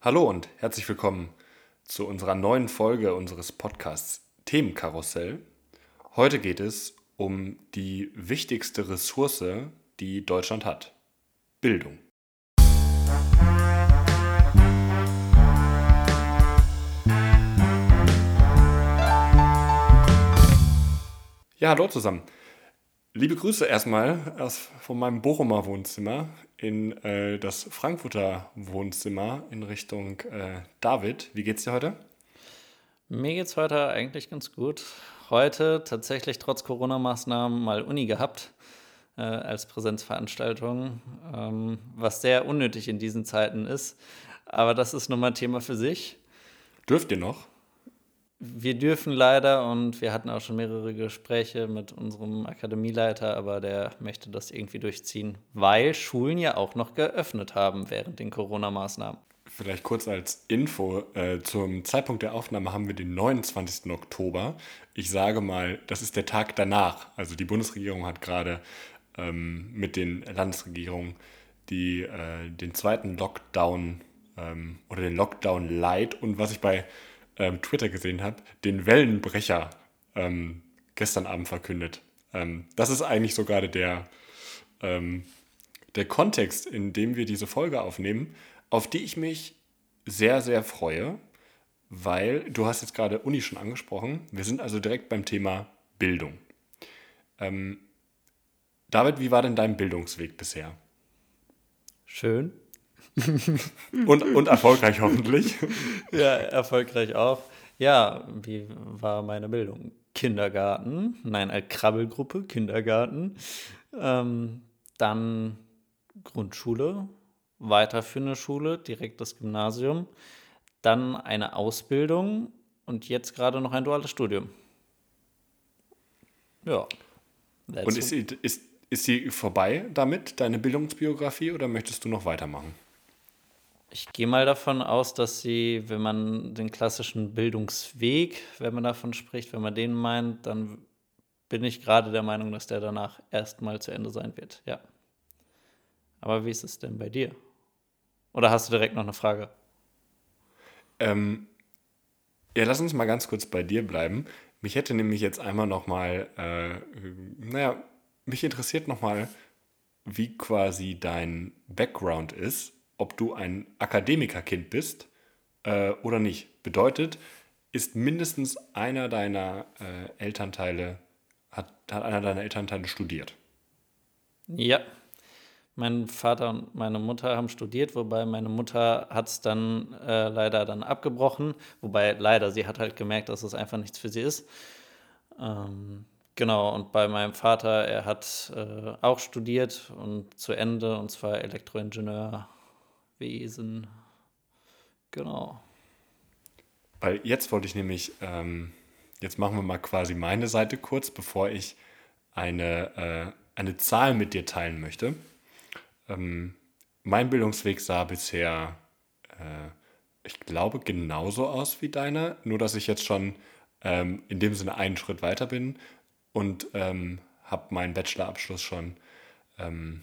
Hallo und herzlich willkommen zu unserer neuen Folge unseres Podcasts Themenkarussell. Heute geht es um die wichtigste Ressource, die Deutschland hat. Bildung. Ja, hallo zusammen. Liebe Grüße erstmal aus, von meinem Bochumer Wohnzimmer in äh, das Frankfurter Wohnzimmer in Richtung äh, David. Wie geht's dir heute? Mir geht's heute eigentlich ganz gut. Heute tatsächlich trotz Corona-Maßnahmen mal Uni gehabt äh, als Präsenzveranstaltung, ähm, was sehr unnötig in diesen Zeiten ist. Aber das ist nochmal ein Thema für sich. Dürft ihr noch? Wir dürfen leider und wir hatten auch schon mehrere Gespräche mit unserem Akademieleiter, aber der möchte das irgendwie durchziehen, weil Schulen ja auch noch geöffnet haben während den Corona-Maßnahmen. Vielleicht kurz als Info, äh, zum Zeitpunkt der Aufnahme haben wir den 29. Oktober. Ich sage mal, das ist der Tag danach. Also die Bundesregierung hat gerade ähm, mit den Landesregierungen die, äh, den zweiten Lockdown ähm, oder den Lockdown Light und was ich bei ähm, Twitter gesehen habe, den Wellenbrecher ähm, gestern Abend verkündet. Ähm, das ist eigentlich so gerade der, ähm, der Kontext, in dem wir diese Folge aufnehmen, auf die ich mich sehr, sehr freue, weil du hast jetzt gerade Uni schon angesprochen. Wir sind also direkt beim Thema Bildung. Ähm, David, wie war denn dein Bildungsweg bisher? Schön. Und, und erfolgreich hoffentlich. Ja, erfolgreich auch. Ja, wie war meine Bildung? Kindergarten, nein, eine Krabbelgruppe, Kindergarten. Ähm, dann Grundschule, weiterführende Schule, direkt das Gymnasium. Dann eine Ausbildung und jetzt gerade noch ein duales Studium. Ja. Und ist, ist, ist sie vorbei damit, deine Bildungsbiografie, oder möchtest du noch weitermachen? Ich gehe mal davon aus, dass sie, wenn man den klassischen Bildungsweg, wenn man davon spricht, wenn man den meint, dann bin ich gerade der Meinung, dass der danach erstmal zu Ende sein wird. Ja. Aber wie ist es denn bei dir? Oder hast du direkt noch eine Frage? Ähm, ja, lass uns mal ganz kurz bei dir bleiben. Mich hätte nämlich jetzt einmal noch mal, äh, naja, mich interessiert noch mal, wie quasi dein Background ist ob du ein Akademikerkind bist äh, oder nicht. Bedeutet, ist mindestens einer deiner äh, Elternteile, hat, hat einer deiner Elternteile studiert? Ja. Mein Vater und meine Mutter haben studiert, wobei meine Mutter hat es dann äh, leider dann abgebrochen. Wobei leider, sie hat halt gemerkt, dass es einfach nichts für sie ist. Ähm, genau, und bei meinem Vater, er hat äh, auch studiert und zu Ende, und zwar Elektroingenieur Wesen. Genau. Weil jetzt wollte ich nämlich, ähm, jetzt machen wir mal quasi meine Seite kurz, bevor ich eine, äh, eine Zahl mit dir teilen möchte. Ähm, mein Bildungsweg sah bisher, äh, ich glaube, genauso aus wie deiner, nur dass ich jetzt schon ähm, in dem Sinne einen Schritt weiter bin und ähm, habe meinen Bachelorabschluss schon ähm,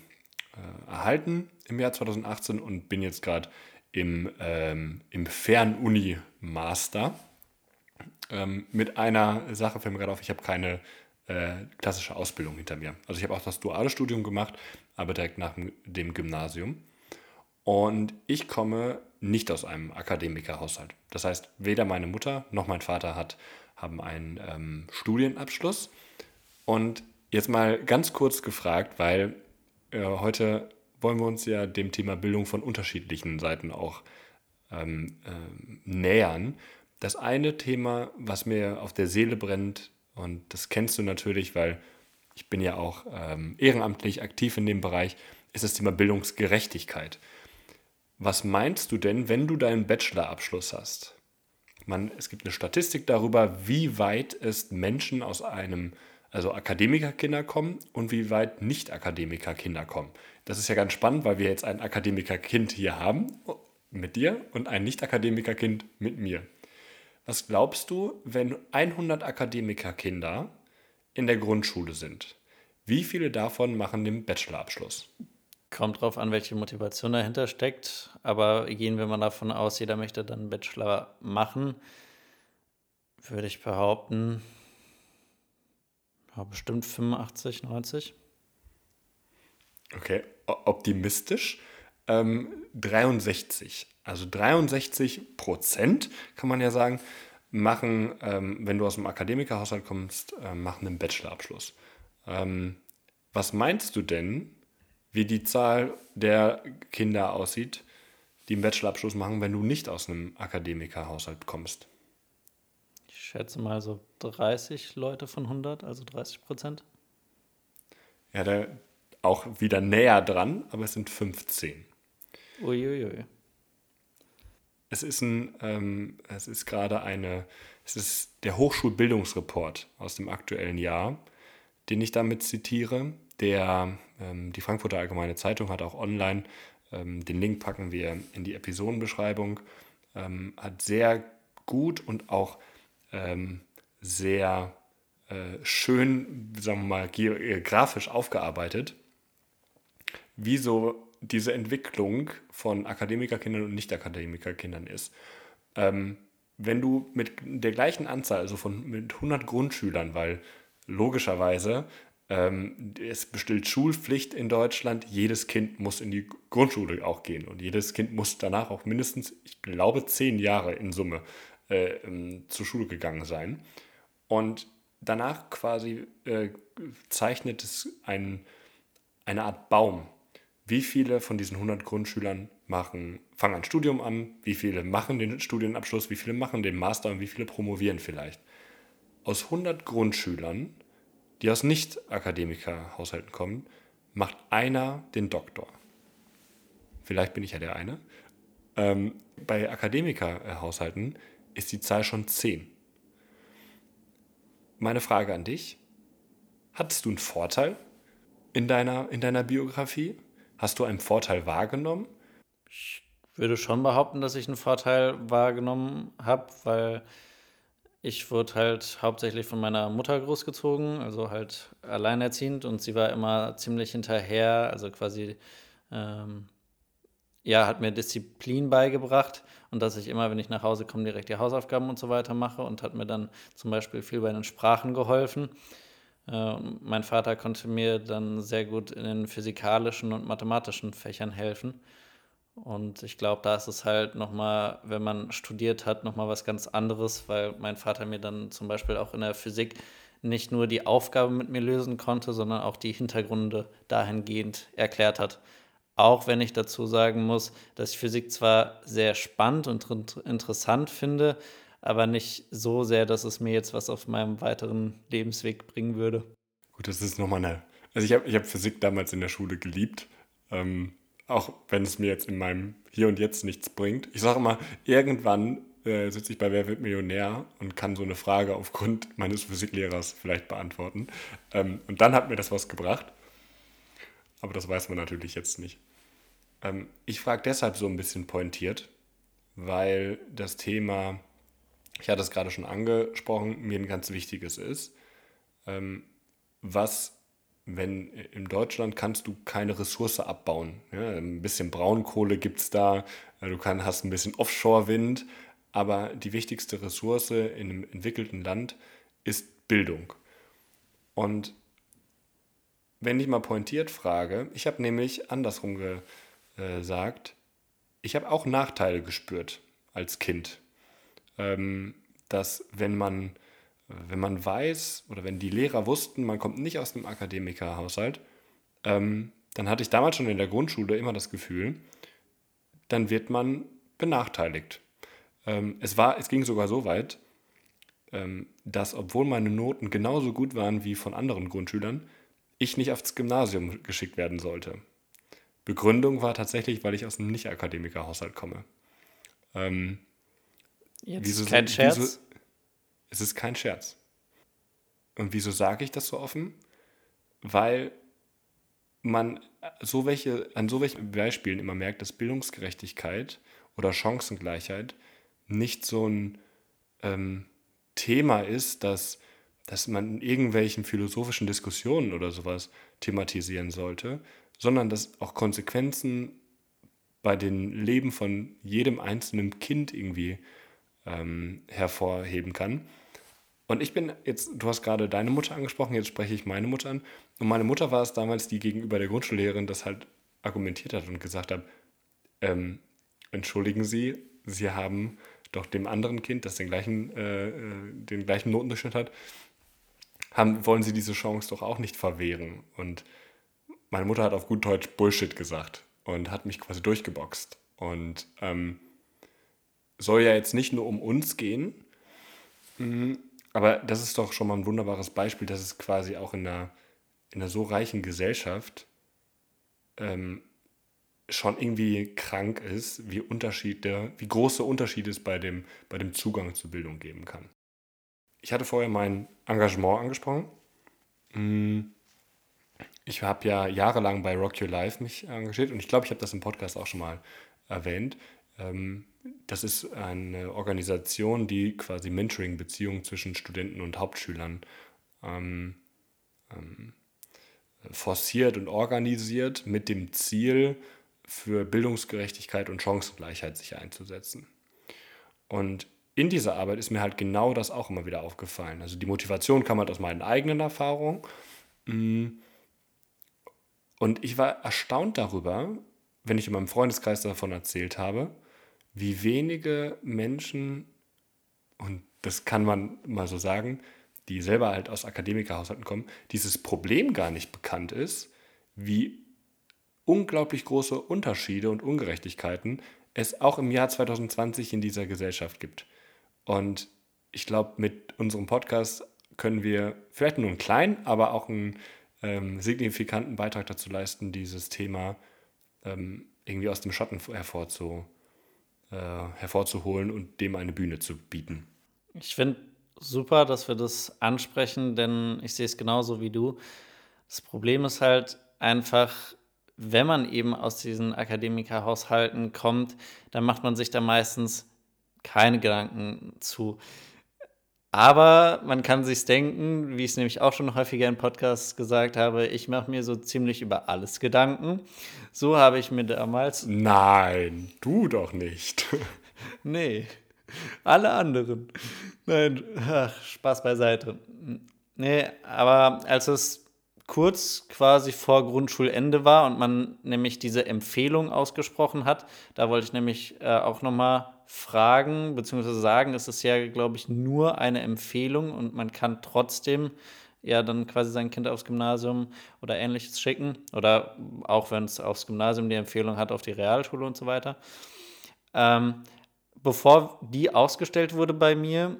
äh, erhalten im Jahr 2018 und bin jetzt gerade im, ähm, im Fernuni-Master. Ähm, mit einer Sache fällt mir gerade auf, ich habe keine äh, klassische Ausbildung hinter mir. Also ich habe auch das duale Studium gemacht, aber direkt nach dem Gymnasium. Und ich komme nicht aus einem Akademikerhaushalt. Das heißt, weder meine Mutter noch mein Vater hat, haben einen ähm, Studienabschluss. Und jetzt mal ganz kurz gefragt, weil äh, heute wollen wir uns ja dem Thema Bildung von unterschiedlichen Seiten auch ähm, äh, nähern. Das eine Thema, was mir auf der Seele brennt, und das kennst du natürlich, weil ich bin ja auch ähm, ehrenamtlich aktiv in dem Bereich, ist das Thema Bildungsgerechtigkeit. Was meinst du denn, wenn du deinen Bachelorabschluss hast? Man, es gibt eine Statistik darüber, wie weit es Menschen aus einem also Akademikerkinder kommen und wie weit Nicht-Akademikerkinder kommen. Das ist ja ganz spannend, weil wir jetzt ein Akademikerkind hier haben mit dir und ein Nicht-Akademikerkind mit mir. Was glaubst du, wenn 100 Akademikerkinder in der Grundschule sind? Wie viele davon machen den Bachelorabschluss? Kommt drauf an, welche Motivation dahinter steckt. Aber gehen wir mal davon aus, jeder möchte dann einen Bachelor machen, würde ich behaupten, ja, bestimmt 85, 90. Okay, optimistisch. Ähm, 63. Also 63 Prozent, kann man ja sagen, machen, ähm, wenn du aus dem Akademikerhaushalt kommst, äh, machen einen Bachelorabschluss. Ähm, was meinst du denn, wie die Zahl der Kinder aussieht, die einen Bachelorabschluss machen, wenn du nicht aus einem Akademikerhaushalt kommst? Ich schätze mal so 30 Leute von 100, also 30 Prozent. Ja, da auch wieder näher dran, aber es sind 15. Uiuiui. Es ist ein, ähm, es ist gerade eine, es ist der Hochschulbildungsreport aus dem aktuellen Jahr, den ich damit zitiere. Der, ähm, die Frankfurter Allgemeine Zeitung hat auch online, ähm, den Link packen wir in die Episodenbeschreibung, ähm, hat sehr gut und auch ähm, sehr äh, schön, sagen wir mal, grafisch aufgearbeitet, wie so diese Entwicklung von Akademikerkindern und Nicht-Akademikerkindern ist. Ähm, wenn du mit der gleichen Anzahl, also von mit 100 Grundschülern, weil logischerweise ähm, es besteht Schulpflicht in Deutschland, jedes Kind muss in die Grundschule auch gehen und jedes Kind muss danach auch mindestens, ich glaube, zehn Jahre in Summe äh, ähm, zur Schule gegangen sein. Und danach quasi äh, zeichnet es ein, eine Art Baum wie viele von diesen 100 Grundschülern machen, fangen ein Studium an, wie viele machen den Studienabschluss, wie viele machen den Master und wie viele promovieren vielleicht. Aus 100 Grundschülern, die aus Nicht-Akademiker-Haushalten kommen, macht einer den Doktor. Vielleicht bin ich ja der eine. Ähm, bei Akademiker-Haushalten ist die Zahl schon 10. Meine Frage an dich: Hattest du einen Vorteil in deiner, in deiner Biografie? Hast du einen Vorteil wahrgenommen? Ich würde schon behaupten, dass ich einen Vorteil wahrgenommen habe, weil ich wurde halt hauptsächlich von meiner Mutter großgezogen, also halt alleinerziehend und sie war immer ziemlich hinterher, also quasi, ähm, ja, hat mir Disziplin beigebracht und dass ich immer, wenn ich nach Hause komme, direkt die Hausaufgaben und so weiter mache und hat mir dann zum Beispiel viel bei den Sprachen geholfen. Äh, mein Vater konnte mir dann sehr gut in den physikalischen und mathematischen Fächern helfen. Und ich glaube, da ist es halt nochmal, wenn man studiert hat, nochmal was ganz anderes, weil mein Vater mir dann zum Beispiel auch in der Physik nicht nur die Aufgabe mit mir lösen konnte, sondern auch die Hintergründe dahingehend erklärt hat. Auch wenn ich dazu sagen muss, dass ich Physik zwar sehr spannend und interessant finde, aber nicht so sehr, dass es mir jetzt was auf meinem weiteren Lebensweg bringen würde. Gut, das ist nochmal eine. Also ich habe ich hab Physik damals in der Schule geliebt, ähm, auch wenn es mir jetzt in meinem Hier und Jetzt nichts bringt. Ich sage immer, irgendwann äh, sitze ich bei Wer wird Millionär und kann so eine Frage aufgrund meines Physiklehrers vielleicht beantworten. Ähm, und dann hat mir das was gebracht. Aber das weiß man natürlich jetzt nicht. Ähm, ich frage deshalb so ein bisschen pointiert, weil das Thema ich hatte es gerade schon angesprochen, mir ein ganz wichtiges ist. Ähm, was, wenn in Deutschland kannst du keine Ressource abbauen. Ja, ein bisschen Braunkohle gibt es da, äh, du kann, hast ein bisschen Offshore-Wind, aber die wichtigste Ressource in einem entwickelten Land ist Bildung. Und wenn ich mal pointiert frage, ich habe nämlich andersrum gesagt, ich habe auch Nachteile gespürt als Kind ähm, dass wenn man, wenn man weiß oder wenn die Lehrer wussten, man kommt nicht aus einem Akademikerhaushalt, ähm, dann hatte ich damals schon in der Grundschule immer das Gefühl, dann wird man benachteiligt. Ähm, es, war, es ging sogar so weit, dass obwohl meine Noten genauso gut waren wie von anderen Grundschülern, ich nicht aufs Gymnasium geschickt werden sollte. Begründung war tatsächlich, weil ich aus einem Nicht-Akademiker-Haushalt komme. Ähm, Jetzt wieso, kein Scherz? Wieso, es ist kein Scherz. Und wieso sage ich das so offen? Weil man so welche, an so welchen Beispielen immer merkt, dass Bildungsgerechtigkeit oder Chancengleichheit nicht so ein ähm, Thema ist, dass, dass man in irgendwelchen philosophischen Diskussionen oder sowas thematisieren sollte, sondern das auch Konsequenzen bei den Leben von jedem einzelnen Kind irgendwie ähm, hervorheben kann. Und ich bin jetzt, du hast gerade deine Mutter angesprochen, jetzt spreche ich meine Mutter an. Und meine Mutter war es damals, die gegenüber der Grundschullehrerin das halt argumentiert hat und gesagt hat, ähm, entschuldigen Sie, Sie haben doch dem anderen Kind, das den gleichen, äh, äh, den gleichen Notendurchschnitt hat, haben, wollen Sie diese Chance doch auch nicht verwehren. Und meine Mutter hat auf gut Deutsch Bullshit gesagt und hat mich quasi durchgeboxt. Und ähm, soll ja jetzt nicht nur um uns gehen, mhm, aber das ist doch schon mal ein wunderbares Beispiel, dass es quasi auch in einer, in einer so reichen Gesellschaft ähm, schon irgendwie krank ist, wie Unterschiede, wie große Unterschiede es bei dem, bei dem Zugang zur Bildung geben kann. Ich hatte vorher mein Engagement angesprochen. Mm, ich habe ja jahrelang bei Rock Your Life mich engagiert und ich glaube, ich habe das im Podcast auch schon mal erwähnt. Ähm, das ist eine Organisation, die quasi Mentoring-Beziehungen zwischen Studenten und Hauptschülern ähm, ähm, forciert und organisiert mit dem Ziel, für Bildungsgerechtigkeit und Chancengleichheit sich einzusetzen. Und in dieser Arbeit ist mir halt genau das auch immer wieder aufgefallen. Also die Motivation kam halt aus meinen eigenen Erfahrungen. Mm. Und ich war erstaunt darüber, wenn ich in meinem Freundeskreis davon erzählt habe, wie wenige Menschen, und das kann man mal so sagen, die selber halt aus Akademikerhaushalten kommen, dieses Problem gar nicht bekannt ist, wie unglaublich große Unterschiede und Ungerechtigkeiten es auch im Jahr 2020 in dieser Gesellschaft gibt. Und ich glaube, mit unserem Podcast können wir vielleicht nur einen kleinen, aber auch einen ähm, signifikanten Beitrag dazu leisten, dieses Thema ähm, irgendwie aus dem Schatten hervorzu, äh, hervorzuholen und dem eine Bühne zu bieten. Ich finde super, dass wir das ansprechen, denn ich sehe es genauso wie du. Das Problem ist halt einfach, wenn man eben aus diesen Akademikerhaushalten kommt, dann macht man sich da meistens keine Gedanken zu. Aber man kann sich denken, wie ich es nämlich auch schon häufiger in Podcasts gesagt habe, ich mache mir so ziemlich über alles Gedanken. So habe ich mir damals. Nein, du doch nicht. nee, alle anderen. Nein, ach, Spaß beiseite. Nee, aber als es kurz quasi vor Grundschulende war und man nämlich diese Empfehlung ausgesprochen hat. Da wollte ich nämlich äh, auch nochmal fragen, beziehungsweise sagen, es ist ja, glaube ich, nur eine Empfehlung und man kann trotzdem ja dann quasi sein Kind aufs Gymnasium oder ähnliches schicken. Oder auch wenn es aufs Gymnasium die Empfehlung hat, auf die Realschule und so weiter. Ähm, bevor die ausgestellt wurde bei mir,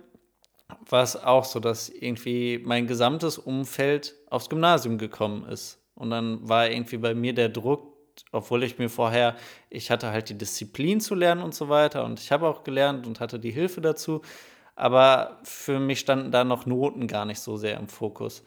war es auch so, dass irgendwie mein gesamtes Umfeld aufs Gymnasium gekommen ist. Und dann war irgendwie bei mir der Druck, obwohl ich mir vorher, ich hatte halt die Disziplin zu lernen und so weiter und ich habe auch gelernt und hatte die Hilfe dazu, aber für mich standen da noch Noten gar nicht so sehr im Fokus.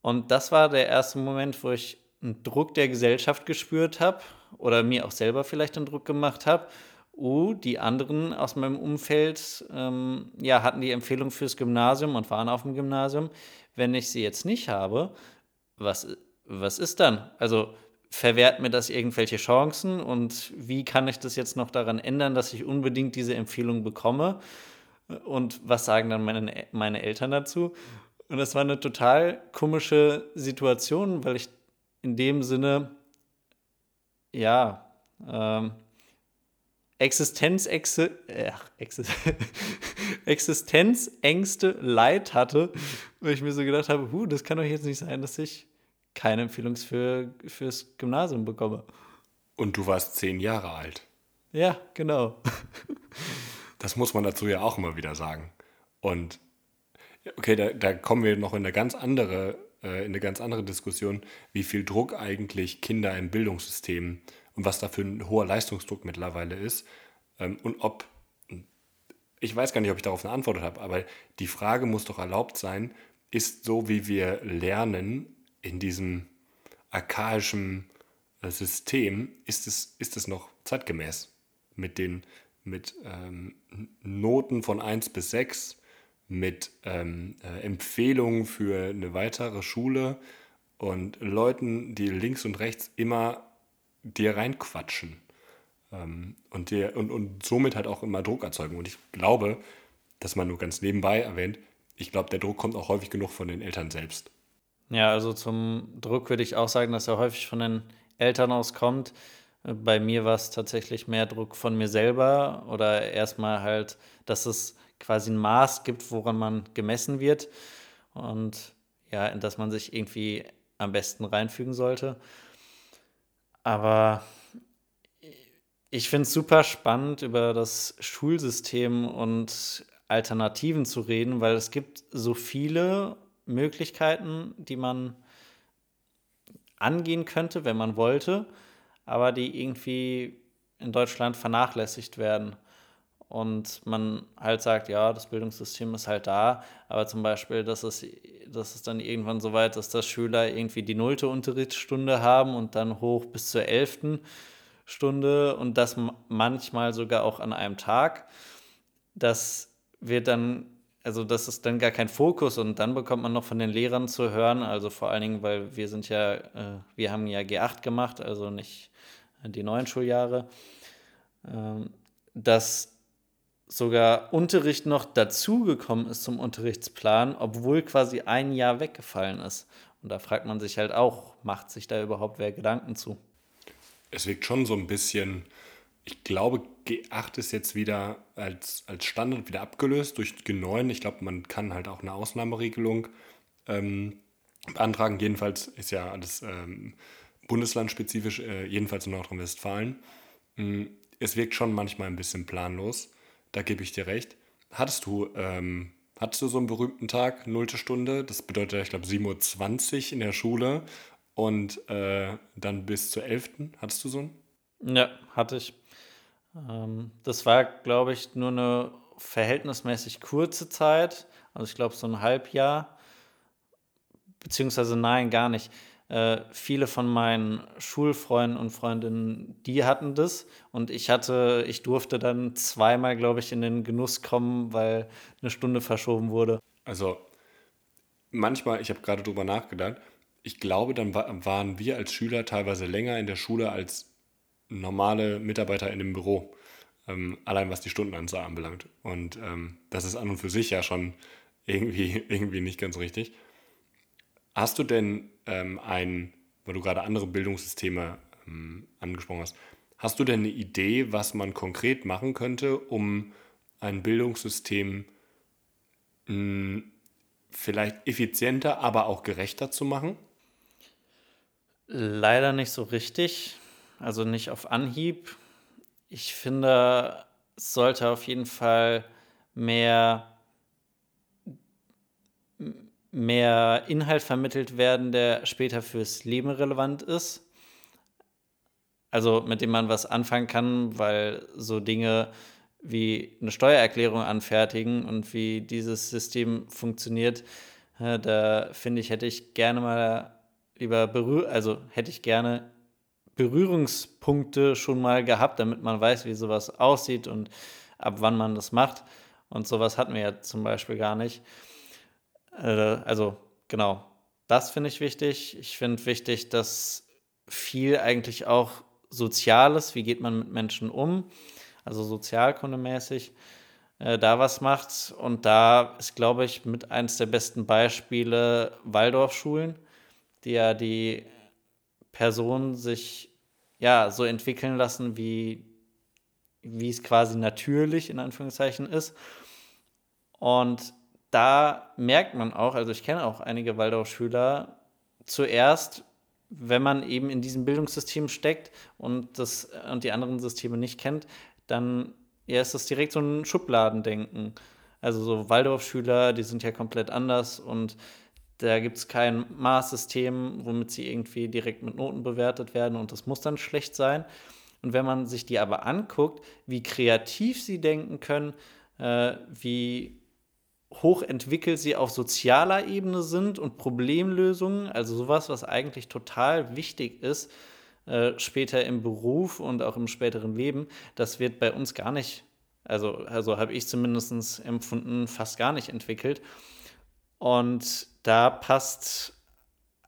Und das war der erste Moment, wo ich einen Druck der Gesellschaft gespürt habe oder mir auch selber vielleicht einen Druck gemacht habe oh, die anderen aus meinem Umfeld ähm, ja, hatten die Empfehlung fürs Gymnasium und waren auf dem Gymnasium. Wenn ich sie jetzt nicht habe, was, was ist dann? Also verwehrt mir das irgendwelche Chancen und wie kann ich das jetzt noch daran ändern, dass ich unbedingt diese Empfehlung bekomme? Und was sagen dann meine, meine Eltern dazu? Und das war eine total komische Situation, weil ich in dem Sinne, ja, ähm, Existenzängste, äh, Existenzängste Leid hatte, weil ich mir so gedacht habe, huh, das kann doch jetzt nicht sein, dass ich keine Empfehlung für, fürs Gymnasium bekomme. Und du warst zehn Jahre alt. Ja, genau. Das muss man dazu ja auch immer wieder sagen. Und okay, da, da kommen wir noch in eine ganz andere, äh, in eine ganz andere Diskussion, wie viel Druck eigentlich Kinder im Bildungssystem und was da für ein hoher Leistungsdruck mittlerweile ist ähm, und ob, ich weiß gar nicht, ob ich darauf eine Antwort habe, aber die Frage muss doch erlaubt sein, ist so, wie wir lernen in diesem archaischen äh, System, ist es, ist es noch zeitgemäß mit den mit ähm, Noten von 1 bis 6, mit ähm, äh, Empfehlungen für eine weitere Schule und Leuten, die links und rechts immer dir reinquatschen ähm, und, dir, und, und somit halt auch immer Druck erzeugen. Und ich glaube, dass man nur ganz nebenbei erwähnt, ich glaube, der Druck kommt auch häufig genug von den Eltern selbst. Ja, also zum Druck würde ich auch sagen, dass er häufig von den Eltern auskommt. Bei mir war es tatsächlich mehr Druck von mir selber oder erstmal halt, dass es quasi ein Maß gibt, woran man gemessen wird und ja, in das man sich irgendwie am besten reinfügen sollte. Aber ich finde es super spannend, über das Schulsystem und Alternativen zu reden, weil es gibt so viele Möglichkeiten, die man angehen könnte, wenn man wollte, aber die irgendwie in Deutschland vernachlässigt werden. Und man halt sagt, ja, das Bildungssystem ist halt da, aber zum Beispiel, dass es, dass es dann irgendwann so weit ist, dass Schüler irgendwie die nullte Unterrichtsstunde haben und dann hoch bis zur elften Stunde und das manchmal sogar auch an einem Tag. Das wird dann, also das ist dann gar kein Fokus und dann bekommt man noch von den Lehrern zu hören, also vor allen Dingen, weil wir sind ja, äh, wir haben ja G8 gemacht, also nicht die neuen Schuljahre, ähm, dass sogar Unterricht noch dazugekommen ist zum Unterrichtsplan, obwohl quasi ein Jahr weggefallen ist. Und da fragt man sich halt auch, macht sich da überhaupt wer Gedanken zu? Es wirkt schon so ein bisschen, ich glaube, G8 ist jetzt wieder als, als Standard wieder abgelöst durch G9. Ich glaube, man kann halt auch eine Ausnahmeregelung ähm, beantragen. Jedenfalls ist ja alles ähm, bundeslandspezifisch, äh, jedenfalls in Nordrhein-Westfalen. Mm, es wirkt schon manchmal ein bisschen planlos da gebe ich dir recht. Hattest du, ähm, hattest du so einen berühmten Tag, nullte Stunde? Das bedeutet, ich glaube, 7.20 Uhr in der Schule und äh, dann bis zur 11. Hattest du so einen? Ja, hatte ich. Ähm, das war, glaube ich, nur eine verhältnismäßig kurze Zeit. Also ich glaube, so ein Halbjahr. Beziehungsweise nein, gar nicht. Äh, viele von meinen Schulfreunden und Freundinnen, die hatten das. Und ich hatte, ich durfte dann zweimal, glaube ich, in den Genuss kommen, weil eine Stunde verschoben wurde. Also manchmal, ich habe gerade drüber nachgedacht, ich glaube, dann waren wir als Schüler teilweise länger in der Schule als normale Mitarbeiter in dem Büro. Ähm, allein was die Stundenanzahl anbelangt. Und ähm, das ist an und für sich ja schon irgendwie, irgendwie nicht ganz richtig. Hast du denn ähm, ein, weil du gerade andere Bildungssysteme ähm, angesprochen hast, hast du denn eine Idee, was man konkret machen könnte, um ein Bildungssystem mh, hm, vielleicht effizienter, aber auch gerechter zu machen? Leider nicht so richtig, also nicht auf Anhieb. Ich finde, es sollte auf jeden Fall mehr mehr Inhalt vermittelt werden, der später fürs Leben relevant ist. Also mit dem man was anfangen kann, weil so Dinge wie eine Steuererklärung anfertigen und wie dieses System funktioniert, äh, da finde ich, hätte ich gerne mal lieber berühr, also hätte ich gerne Berührungspunkte schon mal gehabt, damit man weiß, wie sowas aussieht und ab wann man das macht. Und sowas hatten wir ja zum Beispiel gar nicht. Äh, also genau, das finde ich wichtig. Ich finde wichtig, dass viel eigentlich auch Soziales, wie geht man mit Menschen um, also sozialkundemäßig, äh, da was macht. Und da ist, glaube ich, mit eines der besten Beispiele Waldorfschulen, die ja die Personen sich ja so entwickeln lassen, wie, wie es quasi natürlich in Anführungszeichen ist. Und da merkt man auch, also ich kenne auch einige Waldorfschüler, zuerst, wenn man eben in diesem Bildungssystem steckt und, das, und die anderen Systeme nicht kennt, dann ja, ist das direkt so ein Schubladendenken. Also so Waldorfschüler, die sind ja komplett anders und da gibt es kein Maßsystem, womit sie irgendwie direkt mit Noten bewertet werden und das muss dann schlecht sein. Und wenn man sich die aber anguckt, wie kreativ sie denken können, äh, wie hochentwickelt sie auf sozialer Ebene sind und Problemlösungen, also sowas, was eigentlich total wichtig ist, äh, später im Beruf und auch im späteren Leben, das wird bei uns gar nicht, also, also habe ich zumindest empfunden, fast gar nicht entwickelt. Und da passt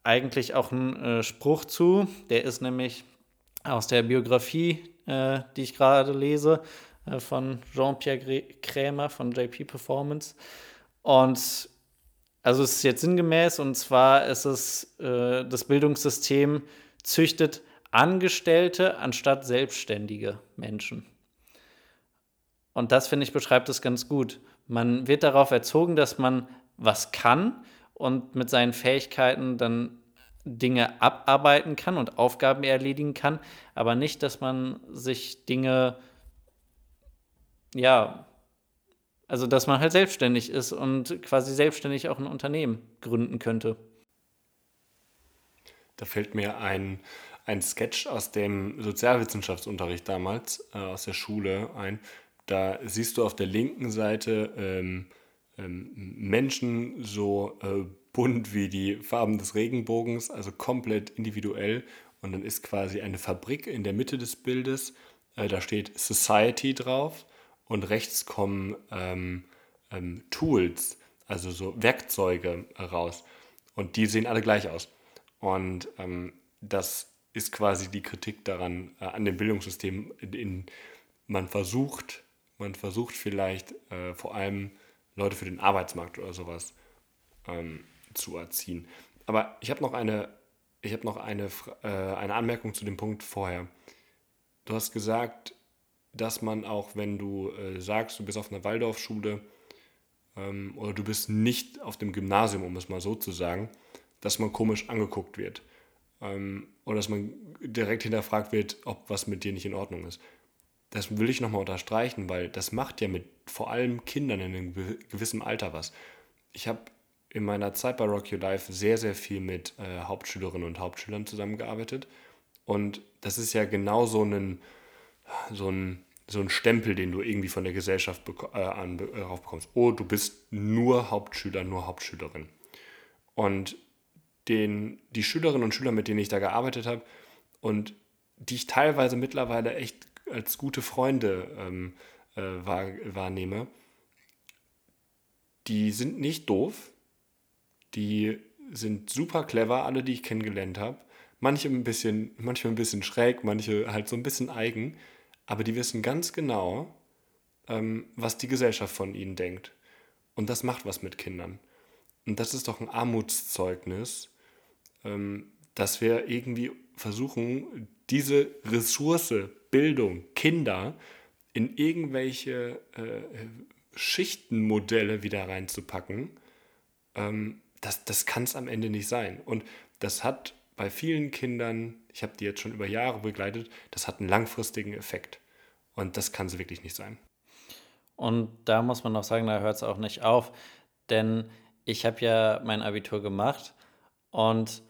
eigentlich auch ein äh, Spruch zu. Der ist nämlich aus der Biografie, äh, die ich gerade lese, äh, von Jean-Pierre Krämer von JP Performance. Und also es ist jetzt sinngemäß, und zwar ist es, äh, das Bildungssystem züchtet Angestellte anstatt selbstständige Menschen. Und das, finde ich, beschreibt es ganz gut. Man wird darauf erzogen, dass man was kann und mit seinen Fähigkeiten dann Dinge abarbeiten kann und Aufgaben erledigen kann, aber nicht, dass man sich Dinge, ja, also dass man halt selbstständig ist und quasi selbstständig auch ein Unternehmen gründen könnte. Da fällt mir ein, ein Sketch aus dem Sozialwissenschaftsunterricht damals, äh, aus der Schule ein. Da siehst du auf der linken Seite ähm, Menschen so äh, bunt wie die Farben des Regenbogens, also komplett individuell. Und dann ist quasi eine Fabrik in der Mitte des Bildes. Äh, da steht Society drauf und rechts kommen ähm, ähm, Tools, also so Werkzeuge raus. Und die sehen alle gleich aus. Und ähm, das ist quasi die Kritik daran, äh, an dem Bildungssystem. In, in, man versucht, man versucht vielleicht äh, vor allem Leute für den Arbeitsmarkt oder sowas ähm, zu erziehen. Aber ich habe noch eine, ich habe noch eine, äh, eine Anmerkung zu dem Punkt vorher. Du hast gesagt, dass man auch, wenn du äh, sagst, du bist auf einer Waldorfschule ähm, oder du bist nicht auf dem Gymnasium, um es mal so zu sagen, dass man komisch angeguckt wird. Ähm, oder dass man direkt hinterfragt wird, ob was mit dir nicht in Ordnung ist das will ich nochmal unterstreichen, weil das macht ja mit vor allem Kindern in einem gewissen Alter was. Ich habe in meiner Zeit bei Rock Your Life sehr, sehr viel mit äh, Hauptschülerinnen und Hauptschülern zusammengearbeitet. Und das ist ja genau so ein, so ein, so ein Stempel, den du irgendwie von der Gesellschaft äh, an, äh, raufbekommst. Oh, du bist nur Hauptschüler, nur Hauptschülerin. Und den, die Schülerinnen und Schüler, mit denen ich da gearbeitet habe und die ich teilweise mittlerweile echt als gute Freunde ähm, äh, wahr, wahrnehme, die sind nicht doof, die sind super clever, alle, die ich kennengelernt habe. Manche ein bisschen, manchmal ein bisschen schräg, manche halt so ein bisschen eigen, aber die wissen ganz genau, ähm, was die Gesellschaft von ihnen denkt. Und das macht was mit Kindern. Und das ist doch ein Armutszeugnis, ähm, dass wir irgendwie versuchen, diese Ressource Bildung, Kinder in irgendwelche äh, Schichtenmodelle wieder reinzupacken, ähm, das, das kann es am Ende nicht sein. Und das hat bei vielen Kindern, ich habe die jetzt schon über Jahre begleitet, das hat einen langfristigen Effekt. Und das kann es wirklich nicht sein. Und da muss man noch sagen, da hört es auch nicht auf, denn ich habe ja mein Abitur gemacht und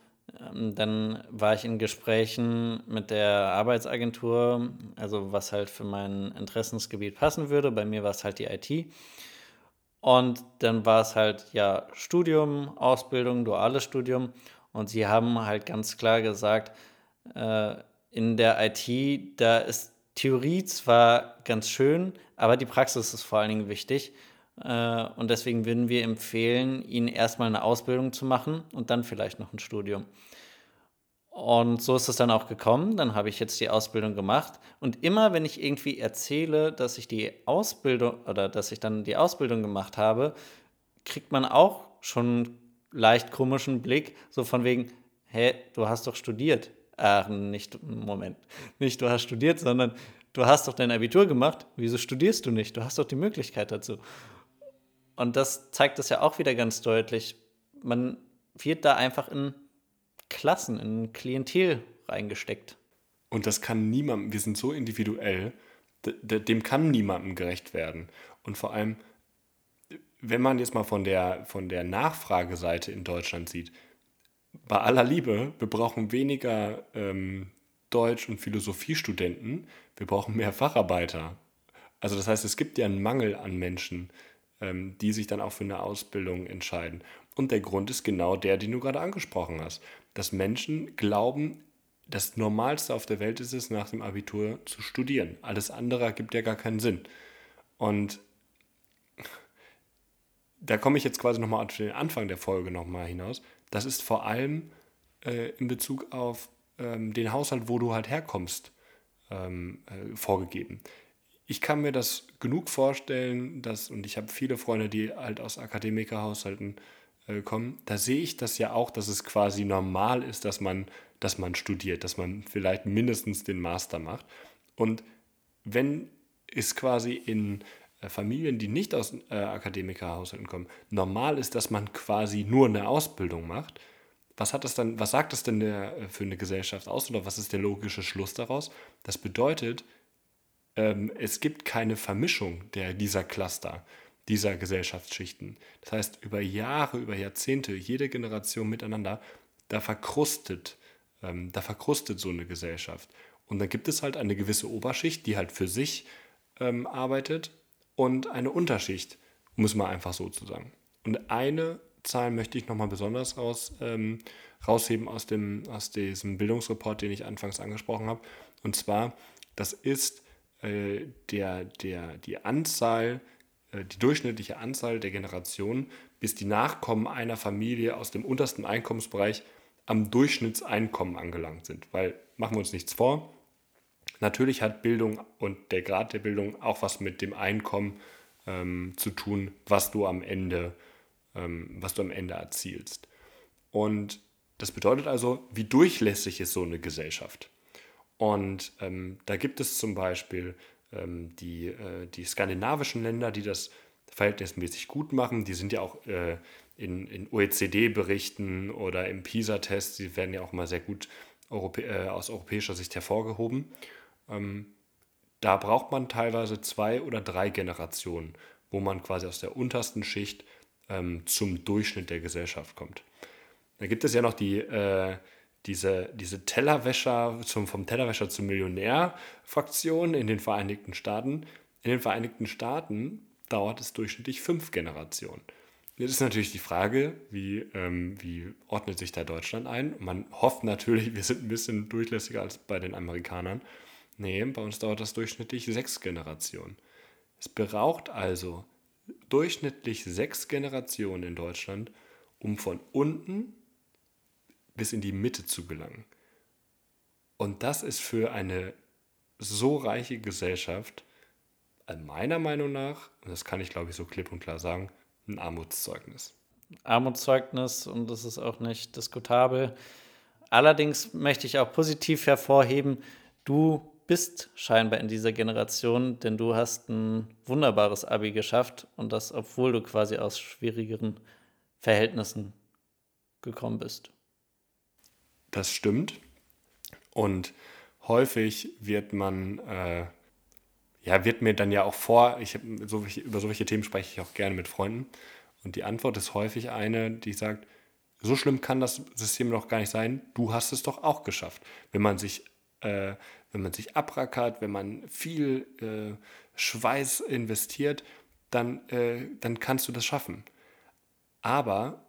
dann war ich in Gesprächen mit der Arbeitsagentur, also was halt für mein Interessensgebiet passen würde. Bei mir war es halt die IT. Und dann war es halt ja Studium, Ausbildung, duales Studium. Und sie haben halt ganz klar gesagt, äh, in der IT, da ist Theorie zwar ganz schön, aber die Praxis ist vor allen Dingen wichtig. Äh, und deswegen würden wir empfehlen, ihnen erstmal eine Ausbildung zu machen und dann vielleicht noch ein Studium. Und so ist es dann auch gekommen. Dann habe ich jetzt die Ausbildung gemacht. Und immer, wenn ich irgendwie erzähle, dass ich die Ausbildung oder dass ich dann die Ausbildung gemacht habe, kriegt man auch schon leicht komischen Blick, so von wegen, hä, du hast doch studiert. Ach, nicht, Moment, nicht du hast studiert, sondern du hast doch dein Abitur gemacht. Wieso studierst du nicht? Du hast doch die Möglichkeit dazu. Und das zeigt es ja auch wieder ganz deutlich. Man wird da einfach in Klassen, in Klientel reingesteckt. Und das kann niemandem, wir sind so individuell, dem kann niemandem gerecht werden. Und vor allem, wenn man jetzt mal von der, von der Nachfrageseite in Deutschland sieht, bei aller Liebe, wir brauchen weniger ähm, Deutsch- und Philosophiestudenten, wir brauchen mehr Facharbeiter. Also das heißt, es gibt ja einen Mangel an Menschen, die sich dann auch für eine Ausbildung entscheiden. Und der Grund ist genau der, den du gerade angesprochen hast, dass Menschen glauben, das Normalste auf der Welt ist es, nach dem Abitur zu studieren. Alles andere ergibt ja gar keinen Sinn. Und da komme ich jetzt quasi nochmal auf den Anfang der Folge nochmal hinaus. Das ist vor allem äh, in Bezug auf ähm, den Haushalt, wo du halt herkommst, ähm, äh, vorgegeben. Ich kann mir das genug vorstellen, dass, und ich habe viele Freunde, die halt aus Akademikerhaushalten äh, kommen, da sehe ich das ja auch, dass es quasi normal ist, dass man, dass man studiert, dass man vielleicht mindestens den Master macht. Und wenn es quasi in äh, Familien, die nicht aus äh, Akademikerhaushalten kommen, normal ist, dass man quasi nur eine Ausbildung macht, was hat das dann, was sagt das denn der, äh, für eine Gesellschaft aus oder was ist der logische Schluss daraus? Das bedeutet, ähm, es gibt keine Vermischung der, dieser Cluster, dieser Gesellschaftsschichten. Das heißt, über Jahre, über Jahrzehnte, jede Generation miteinander, da verkrustet, ähm, da verkrustet so eine Gesellschaft. Und dann gibt es halt eine gewisse Oberschicht, die halt für sich ähm, arbeitet und eine Unterschicht, um es mal einfach so zu sagen. Und eine Zahl möchte ich nochmal besonders raus, ähm, rausheben aus, dem, aus diesem Bildungsreport, den ich anfangs angesprochen habe. Und zwar, das ist äh, der, der, die Anzahl, äh, die durchschnittliche Anzahl der Generationen, bis die Nachkommen einer Familie aus dem untersten Einkommensbereich am Durchschnittseinkommen angelangt sind. Weil, machen wir uns nichts vor, Natürlich hat Bildung und der Grad der Bildung auch was mit dem Einkommen ähm, zu tun, was du am Ende, ähm, was du am Ende erzielst. Und das bedeutet also, wie durchlässig ist so eine Gesellschaft. Und ähm, da gibt es zum Beispiel ähm, die, äh, die skandinavischen Länder, die das verhältnismäßig gut machen. Die sind ja auch äh, in, in OECD-Berichten oder im PISA-Test, die werden ja auch mal sehr gut Europä äh, aus europäischer Sicht hervorgehoben. Ähm, da braucht man teilweise zwei oder drei Generationen, wo man quasi aus der untersten Schicht ähm, zum Durchschnitt der Gesellschaft kommt. Da gibt es ja noch die, äh, diese, diese Tellerwäscher, zum, vom Tellerwäscher zum Millionär-Fraktion in den Vereinigten Staaten. In den Vereinigten Staaten dauert es durchschnittlich fünf Generationen. Jetzt ist natürlich die Frage, wie, ähm, wie ordnet sich da Deutschland ein? Man hofft natürlich, wir sind ein bisschen durchlässiger als bei den Amerikanern. Nee, bei uns dauert das durchschnittlich sechs Generationen. Es braucht also durchschnittlich sechs Generationen in Deutschland, um von unten bis in die Mitte zu gelangen. Und das ist für eine so reiche Gesellschaft, meiner Meinung nach, und das kann ich glaube ich so klipp und klar sagen, ein Armutszeugnis. Armutszeugnis und das ist auch nicht diskutabel. Allerdings möchte ich auch positiv hervorheben, du bist scheinbar in dieser Generation, denn du hast ein wunderbares Abi geschafft und das, obwohl du quasi aus schwierigeren Verhältnissen gekommen bist. Das stimmt. Und häufig wird man, äh, ja, wird mir dann ja auch vor, ich so, über solche Themen spreche ich auch gerne mit Freunden. Und die Antwort ist häufig eine, die sagt, so schlimm kann das System doch gar nicht sein, du hast es doch auch geschafft. Wenn man sich äh, wenn man sich abrackert, wenn man viel äh, Schweiß investiert, dann, äh, dann kannst du das schaffen. Aber,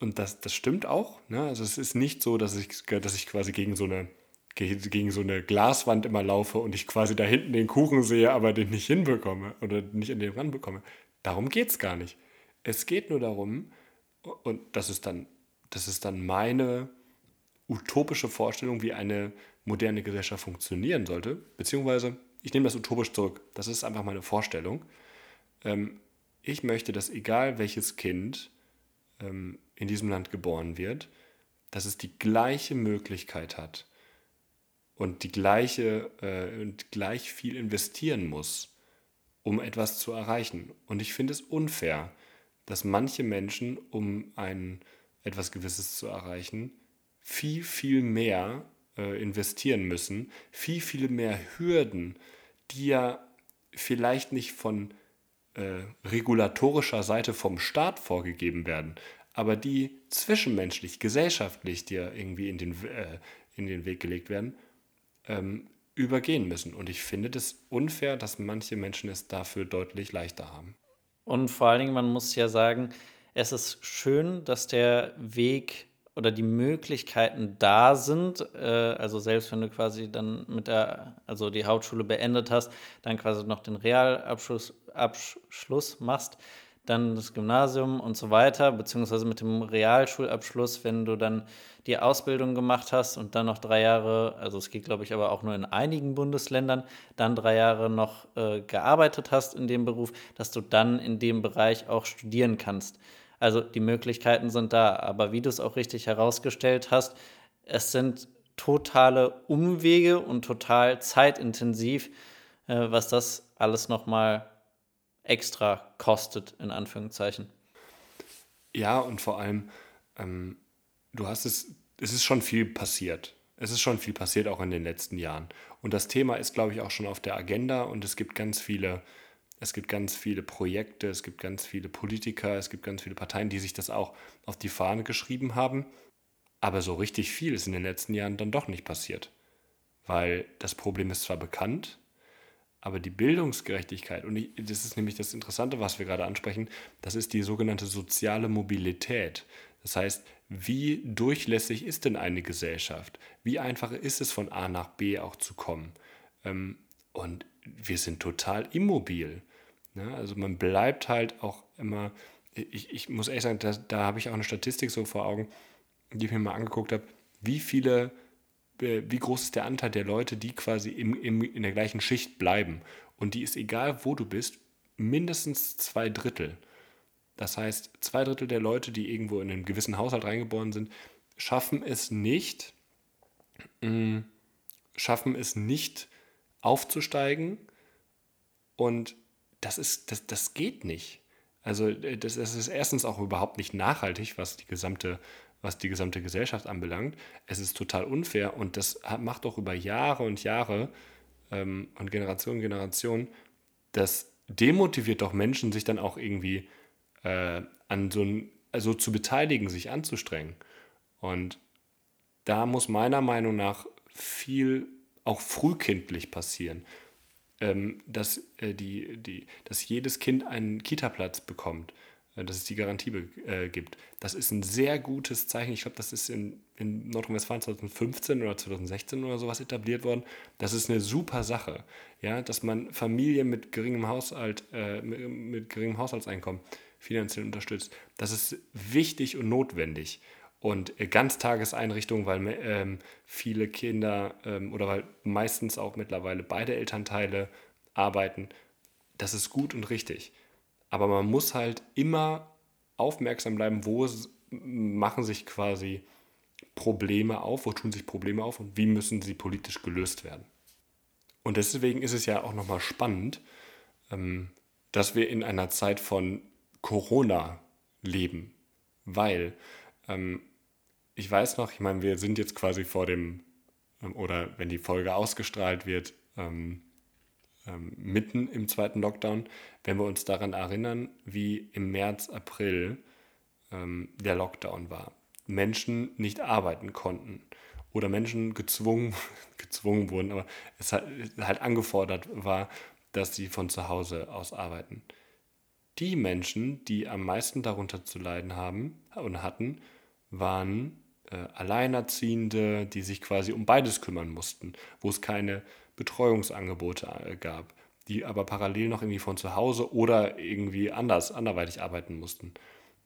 und das, das stimmt auch, ne? also es ist nicht so, dass ich, dass ich quasi gegen so eine gegen so eine Glaswand immer laufe und ich quasi da hinten den Kuchen sehe, aber den nicht hinbekomme oder nicht an den ranbekomme. Darum geht es gar nicht. Es geht nur darum, und das ist dann, das ist dann meine utopische Vorstellung, wie eine moderne Gesellschaft funktionieren sollte, beziehungsweise ich nehme das utopisch zurück, das ist einfach meine Vorstellung. Ähm, ich möchte, dass egal welches Kind ähm, in diesem Land geboren wird, dass es die gleiche Möglichkeit hat und die gleiche äh, und gleich viel investieren muss, um etwas zu erreichen. Und ich finde es unfair, dass manche Menschen, um ein etwas Gewisses zu erreichen, viel, viel mehr äh, investieren müssen, viel, viel mehr Hürden, die ja vielleicht nicht von äh, regulatorischer Seite vom Staat vorgegeben werden, aber die zwischenmenschlich, gesellschaftlich dir irgendwie in den, äh, in den Weg gelegt werden, ähm, übergehen müssen. Und ich finde das unfair, dass manche Menschen es dafür deutlich leichter haben. Und vor allen Dingen, man muss ja sagen, es ist schön, dass der Weg oder die Möglichkeiten da sind, äh, also selbst wenn du quasi dann mit der, also die Hauptschule beendet hast, dann quasi noch den Realabschluss Abschluss machst, dann das Gymnasium und so weiter, beziehungsweise mit dem Realschulabschluss, wenn du dann die Ausbildung gemacht hast und dann noch drei Jahre, also es geht glaube ich aber auch nur in einigen Bundesländern, dann drei Jahre noch äh, gearbeitet hast in dem Beruf, dass du dann in dem Bereich auch studieren kannst. Also die Möglichkeiten sind da, aber wie du es auch richtig herausgestellt hast, es sind totale Umwege und total zeitintensiv, äh, was das alles nochmal extra kostet, in Anführungszeichen. Ja, und vor allem, ähm, du hast es, es ist schon viel passiert. Es ist schon viel passiert, auch in den letzten Jahren. Und das Thema ist, glaube ich, auch schon auf der Agenda und es gibt ganz viele, es gibt ganz viele Projekte, es gibt ganz viele Politiker, es gibt ganz viele Parteien, die sich das auch auf die Fahne geschrieben haben. Aber so richtig viel ist in den letzten Jahren dann doch nicht passiert. Weil das Problem ist zwar bekannt, aber die Bildungsgerechtigkeit, und ich, das ist nämlich das Interessante, was wir gerade ansprechen, das ist die sogenannte soziale Mobilität. Das heißt, wie durchlässig ist denn eine Gesellschaft? Wie einfach ist es, von A nach B auch zu kommen? Ähm, und wir sind total immobil. Ne? Also man bleibt halt auch immer, ich, ich muss ehrlich sagen, da, da habe ich auch eine Statistik so vor Augen, die ich mir mal angeguckt habe, wie viele wie groß ist der Anteil der Leute, die quasi im, im, in der gleichen Schicht bleiben. Und die ist egal, wo du bist, mindestens zwei Drittel. Das heißt, zwei Drittel der Leute, die irgendwo in einen gewissen Haushalt reingeboren sind, schaffen es nicht, mh, mm, schaffen es nicht aufzusteigen. Und das ist, das, das geht nicht. Also äh, das, das ist erstens auch überhaupt nicht nachhaltig, was die gesamte was die gesamte Gesellschaft anbelangt. Es ist total unfair und das macht auch über Jahre und Jahre ähm, und Generationen und Generationen, das demotiviert doch Menschen, sich dann auch irgendwie äh, an so ein, also zu beteiligen, sich anzustrengen. Und da muss meiner Meinung nach viel auch frühkindlich passieren. Ähm, dass, äh, die, die, dass jedes Kind einen Kita-Platz bekommt, dass es die Garantie äh, gibt. Das ist ein sehr gutes Zeichen. Ich glaube, das ist in, in Nordrhein-Westfalen 2015 oder 2016 oder sowas etabliert worden. Das ist eine super Sache, ja, dass man Familien mit geringem Haushalt, äh, mit, mit, geringem Haushaltseinkommen finanziell unterstützt. Das ist wichtig und notwendig. Und äh, Ganztageseinrichtungen, weil ähm, viele Kinder ähm, oder weil meistens auch mittlerweile beide Elternteile arbeiten, das ist gut und richtig. Aber man muss halt immer aufmerksam bleiben, wo machen sich quasi Probleme auf, wo tun sich Probleme auf und wie müssen sie politisch gelöst werden. Und deswegen ist es ja auch nochmal spannend, ähm, dass wir in einer Zeit von Corona leben, weil ähm, ich weiß noch, ich meine, wir sind jetzt quasi vor dem, ähm, oder wenn die Folge ausgestrahlt wird, mitten im zweiten Lockdown, wenn wir uns daran erinnern, wie im März, April ähm, der Lockdown war. Menschen nicht arbeiten konnten oder Menschen gezwungen, gezwungen wurden, aber es halt, halt angefordert war, dass sie von zu Hause aus arbeiten. Die Menschen, die am meisten darunter zu leiden haben und hatten, waren äh, Alleinerziehende, die sich quasi um beides kümmern mussten, wo es keine Betreuungsangebote äh, gab, die aber parallel noch irgendwie von zu Hause oder irgendwie anders, anderweitig arbeiten mussten.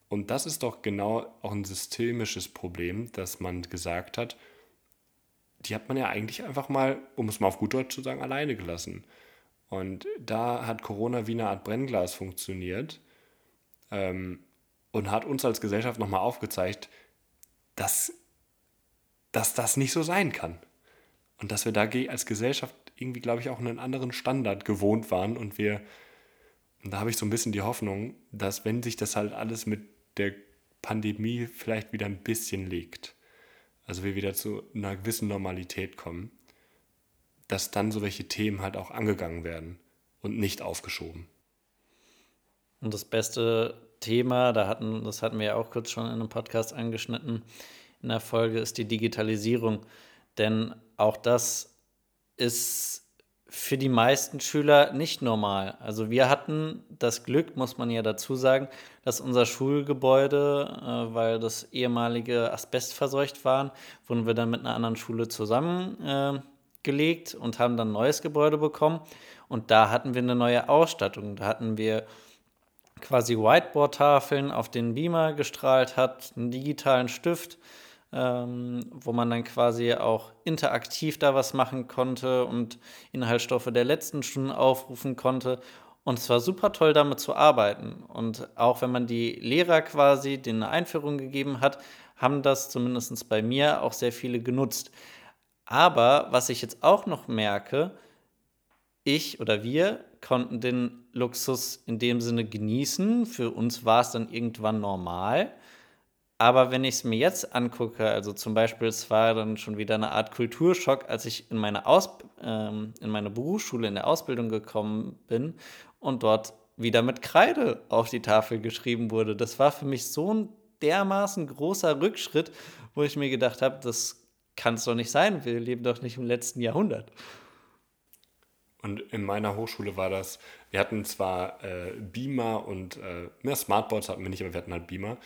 Und das ist doch genau auch ein systemisches Problem, dass man gesagt hat, die hat man ja eigentlich einfach mal, um es mal auf gut Deutsch zu sagen, alleine gelassen. Und da hat Corona wie eine Art Brennglas funktioniert ähm, und hat uns als Gesellschaft nochmal aufgezeigt, dass, dass das nicht so sein kann. Und dass wir da als Gesellschaft irgendwie, glaube ich, auch einen anderen Standard gewohnt waren und wir, und da habe ich so ein bisschen die Hoffnung, dass wenn sich das halt alles mit der Pandemie vielleicht wieder ein bisschen legt, also wir wieder zu einer gewissen Normalität kommen, dass dann so welche Themen halt auch angegangen werden und nicht aufgeschoben. Und das beste Thema, da hatten, das hatten wir ja auch kurz schon in einem Podcast angeschnitten, in der Folge ist die Digitalisierung. Denn auch das ist für die meisten Schüler nicht normal. Also wir hatten das Glück, muss man ja dazu sagen, dass unser Schulgebäude, äh, weil das ehemalige Asbest verseucht waren, wurden wir dann mit einer anderen Schule zusammengelegt äh, und haben dann ein neues Gebäude bekommen. Und da hatten wir eine neue Ausstattung. Da hatten wir quasi Whiteboard-Tafeln auf den Beamer gestrahlt hat, einen digitalen Stift, ähm, wo man dann quasi auch interaktiv da was machen konnte und Inhaltsstoffe der letzten Stunden aufrufen konnte. Und es war super toll, damit zu arbeiten. Und auch wenn man die Lehrer quasi denen eine Einführung gegeben hat, haben das zumindest bei mir auch sehr viele genutzt. Aber was ich jetzt auch noch merke, ich oder wir konnten den Luxus in dem Sinne genießen. Für uns war es dann irgendwann normal. Aber wenn ich es mir jetzt angucke, also zum Beispiel, es war dann schon wieder eine Art Kulturschock, als ich in meine, Aus ähm, in meine Berufsschule, in der Ausbildung gekommen bin und dort wieder mit Kreide auf die Tafel geschrieben wurde. Das war für mich so ein dermaßen großer Rückschritt, wo ich mir gedacht habe, das kann es doch nicht sein. Wir leben doch nicht im letzten Jahrhundert. Und in meiner Hochschule war das, wir hatten zwar äh, Beamer und äh, mehr Smartboards hatten wir nicht, aber wir hatten halt Beamer.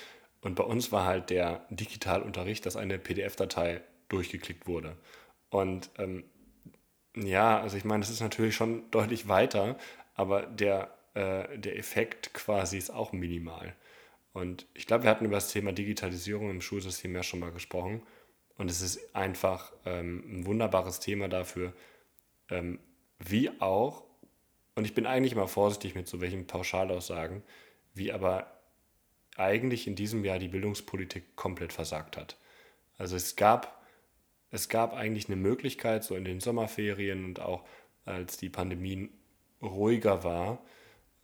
Und bei uns war halt der Digitalunterricht, dass eine PDF-Datei durchgeklickt wurde. Und ähm, ja, also ich meine, das ist natürlich schon deutlich weiter, aber der, äh, der Effekt quasi ist auch minimal. Und ich glaube, wir hatten über das Thema Digitalisierung im Schulsystem ja schon mal gesprochen. Und es ist einfach ähm, ein wunderbares Thema dafür, ähm, wie auch, und ich bin eigentlich mal vorsichtig mit so welchen Pauschalaussagen, wie aber eigentlich in diesem Jahr die Bildungspolitik komplett versagt hat. Also es gab, es gab eigentlich eine Möglichkeit, so in den Sommerferien und auch als die Pandemie ruhiger war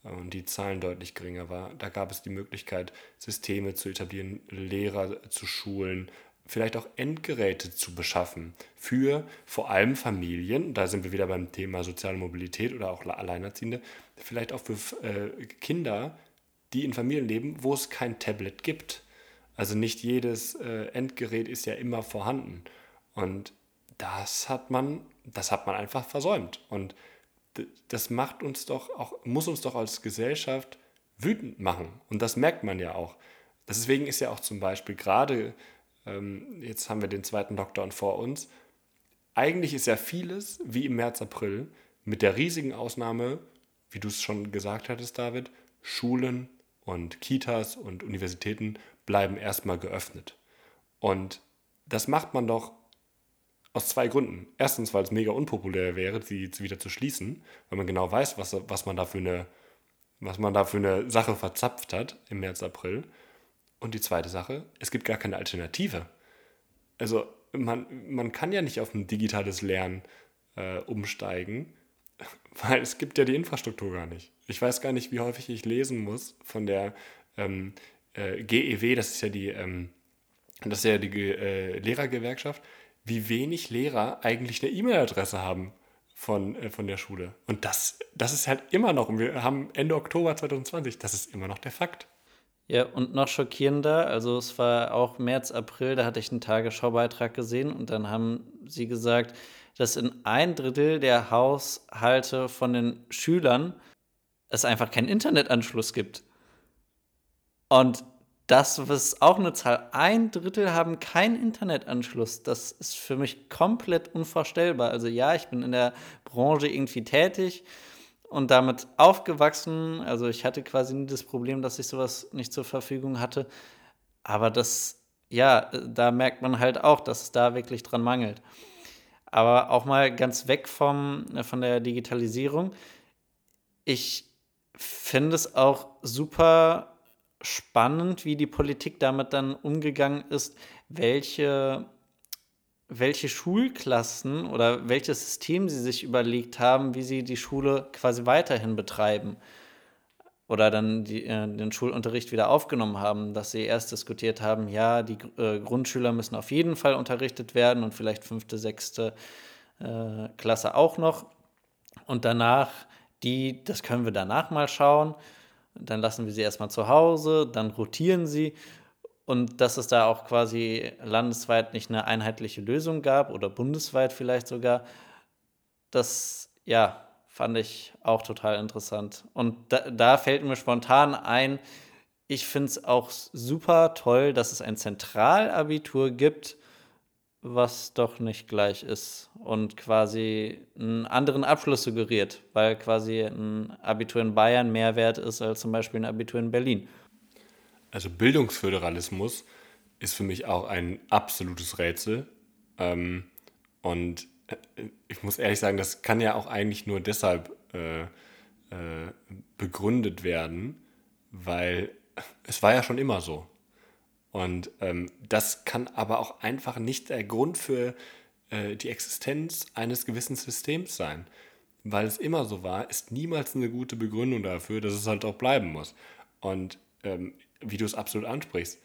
und die Zahlen deutlich geringer war, da gab es die Möglichkeit, Systeme zu etablieren, Lehrer zu schulen, vielleicht auch Endgeräte zu beschaffen für vor allem Familien, da sind wir wieder beim Thema soziale Mobilität oder auch Alleinerziehende, vielleicht auch für äh, Kinder, die in Familien leben, wo es kein Tablet gibt. Also nicht jedes äh, Endgerät ist ja immer vorhanden. Und das hat man, das hat man einfach versäumt. Und das macht uns doch auch, muss uns doch als Gesellschaft wütend machen. Und das merkt man ja auch. Deswegen ist ja auch zum Beispiel gerade, ähm, jetzt haben wir den zweiten Lockdown vor uns, eigentlich ist ja vieles wie im März, April, mit der riesigen Ausnahme, wie du es schon gesagt hattest, David, Schulen und Kitas und Universitäten bleiben erstmal geöffnet. Und das macht man doch aus zwei Gründen. Erstens, weil es mega unpopulär wäre, sie wieder zu schließen, weil man genau weiß, was, was, man da für eine, was man da für eine Sache verzapft hat im März, April. Und die zweite Sache, es gibt gar keine Alternative. Also man, man kann ja nicht auf ein digitales Lernen äh, umsteigen, weil es gibt ja die Infrastruktur gar nicht. Ich weiß gar nicht, wie häufig ich lesen muss von der ähm, äh, GEW, das ist ja die, ähm, das ist ja die äh, Lehrergewerkschaft, wie wenig Lehrer eigentlich eine E-Mail-Adresse haben von, äh, von der Schule. Und das, das ist halt immer noch, und wir haben Ende Oktober 2020, das ist immer noch der Fakt. Ja, und noch schockierender, also es war auch März, April, da hatte ich einen Tagesschaubeitrag gesehen und dann haben sie gesagt, dass in ein Drittel der Haushalte von den Schülern es einfach keinen Internetanschluss gibt. Und das ist auch eine Zahl. Ein Drittel haben keinen Internetanschluss. Das ist für mich komplett unvorstellbar. Also ja, ich bin in der Branche irgendwie tätig und damit aufgewachsen. Also ich hatte quasi nie das Problem, dass ich sowas nicht zur Verfügung hatte. Aber das, ja, da merkt man halt auch, dass es da wirklich dran mangelt. Aber auch mal ganz weg vom, von der Digitalisierung. Ich finde es auch super spannend, wie die Politik damit dann umgegangen ist, welche, welche Schulklassen oder welches System sie sich überlegt haben, wie sie die Schule quasi weiterhin betreiben. Oder dann die, äh, den Schulunterricht wieder aufgenommen haben, dass sie erst diskutiert haben, ja, die äh, Grundschüler müssen auf jeden Fall unterrichtet werden und vielleicht fünfte, sechste äh, Klasse auch noch. Und danach die, das können wir danach mal schauen. Dann lassen wir sie erstmal zu Hause, dann rotieren sie. Und dass es da auch quasi landesweit nicht eine einheitliche Lösung gab oder bundesweit vielleicht sogar, das ja, fand ich auch total interessant. Und da, da fällt mir spontan ein, ich finde es auch super toll, dass es ein Zentralabitur gibt, was doch nicht gleich ist und quasi einen anderen Abschluss suggeriert, weil quasi ein Abitur in Bayern mehr wert ist als zum Beispiel ein Abitur in Berlin. Also Bildungsföderalismus ist für mich auch ein absolutes Rätsel. Ähm, und ich muss ehrlich sagen, das kann ja auch eigentlich nur deshalb äh, äh, begründet werden, weil es war ja schon immer so. Und ähm, das kann aber auch einfach nicht der Grund für äh, die Existenz eines gewissen Systems sein. Weil es immer so war, ist niemals eine gute Begründung dafür, dass es halt auch bleiben muss. Und ähm, wie du es absolut ansprichst,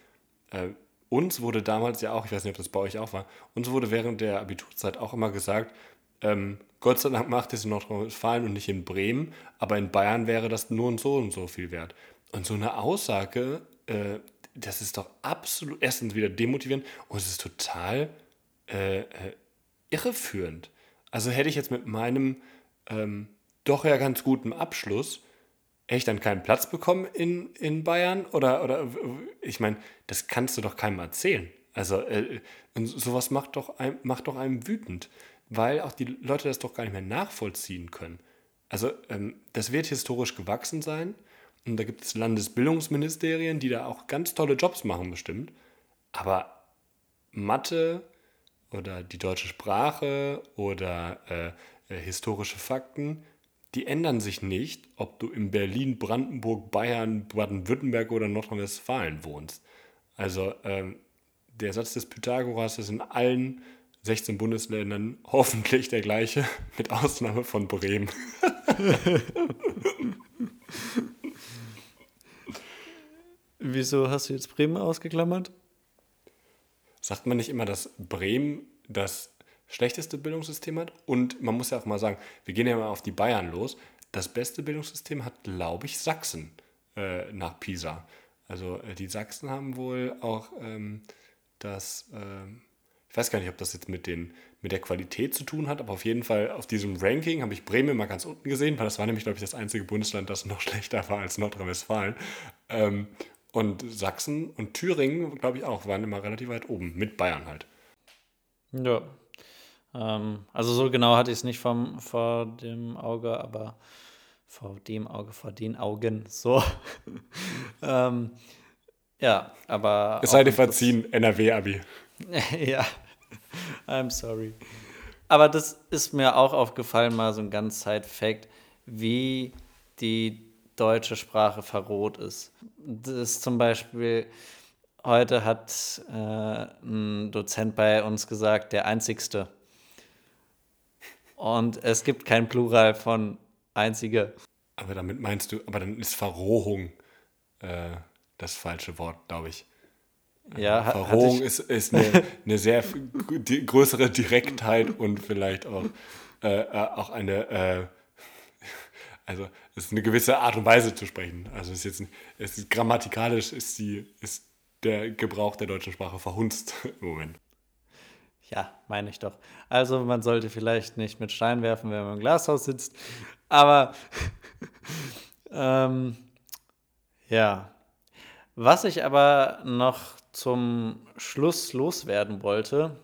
äh, uns wurde damals ja auch, ich weiß nicht, ob das bei euch auch war, uns wurde während der Abiturzeit auch immer gesagt, ähm, Gott sei Dank macht es in Nordrhein-Westfalen und nicht in Bremen, aber in Bayern wäre das nur und so und so viel wert. Und so eine Aussage, äh, das ist doch absolut erstens wieder demotivierend und es ist total äh, äh, irreführend. Also hätte ich jetzt mit meinem ähm, doch ja ganz guten Abschluss echt dann keinen Platz bekommen in, in Bayern? Oder, oder ich meine, das kannst du doch keinem erzählen. Also äh, sowas macht doch, ein, macht doch einem wütend, weil auch die Leute das doch gar nicht mehr nachvollziehen können. Also ähm, das wird historisch gewachsen sein und da gibt es Landesbildungsministerien, die da auch ganz tolle Jobs machen bestimmt. Aber Mathe oder die deutsche Sprache oder äh, äh, historische Fakten, die ändern sich nicht, ob du in Berlin, Brandenburg, Bayern, Baden-Württemberg oder Nordrhein-Westfalen wohnst. Also ähm, der Satz des Pythagoras ist in allen 16 Bundesländern hoffentlich der gleiche, mit Ausnahme von Bremen. Wieso hast du jetzt Bremen ausgeklammert? Sagt man nicht immer, dass Bremen das schlechteste Bildungssystem hat? Und man muss ja auch mal sagen, wir gehen ja mal auf die Bayern los. Das beste Bildungssystem hat, glaube ich, Sachsen äh, nach Pisa. Also äh, die Sachsen haben wohl auch ähm, das, äh, ich weiß gar nicht, ob das jetzt mit, den, mit der Qualität zu tun hat, aber auf jeden Fall auf diesem Ranking habe ich Bremen mal ganz unten gesehen, weil das war nämlich, glaube ich, das einzige Bundesland, das noch schlechter war als Nordrhein-Westfalen. Ähm, und Sachsen und Thüringen, glaube ich, auch, waren immer relativ weit oben, mit Bayern halt. Ja, ähm, also so genau hatte ich es nicht vom, vor dem Auge, aber vor dem Auge, vor den Augen, so. ähm, ja, aber. Es sei dir verziehen, NRW-Abi. ja, I'm sorry. Aber das ist mir auch aufgefallen, mal so ein ganz Side-Fact, wie die deutsche Sprache verroht ist. Das ist zum Beispiel, heute hat äh, ein Dozent bei uns gesagt, der einzigste. Und es gibt kein Plural von einzige. Aber damit meinst du, aber dann ist Verrohung äh, das falsche Wort, glaube ich. Ja, Verrohung ist, ist eine, eine sehr größere Direktheit und vielleicht auch, äh, äh, auch eine, äh, also es ist eine gewisse Art und Weise zu sprechen. Also es ist jetzt, es ist grammatikalisch ist die, ist der Gebrauch der deutschen Sprache verhunzt im Moment. Ja, meine ich doch. Also man sollte vielleicht nicht mit Stein werfen, wenn man im Glashaus sitzt. Aber ähm, ja. Was ich aber noch zum Schluss loswerden wollte,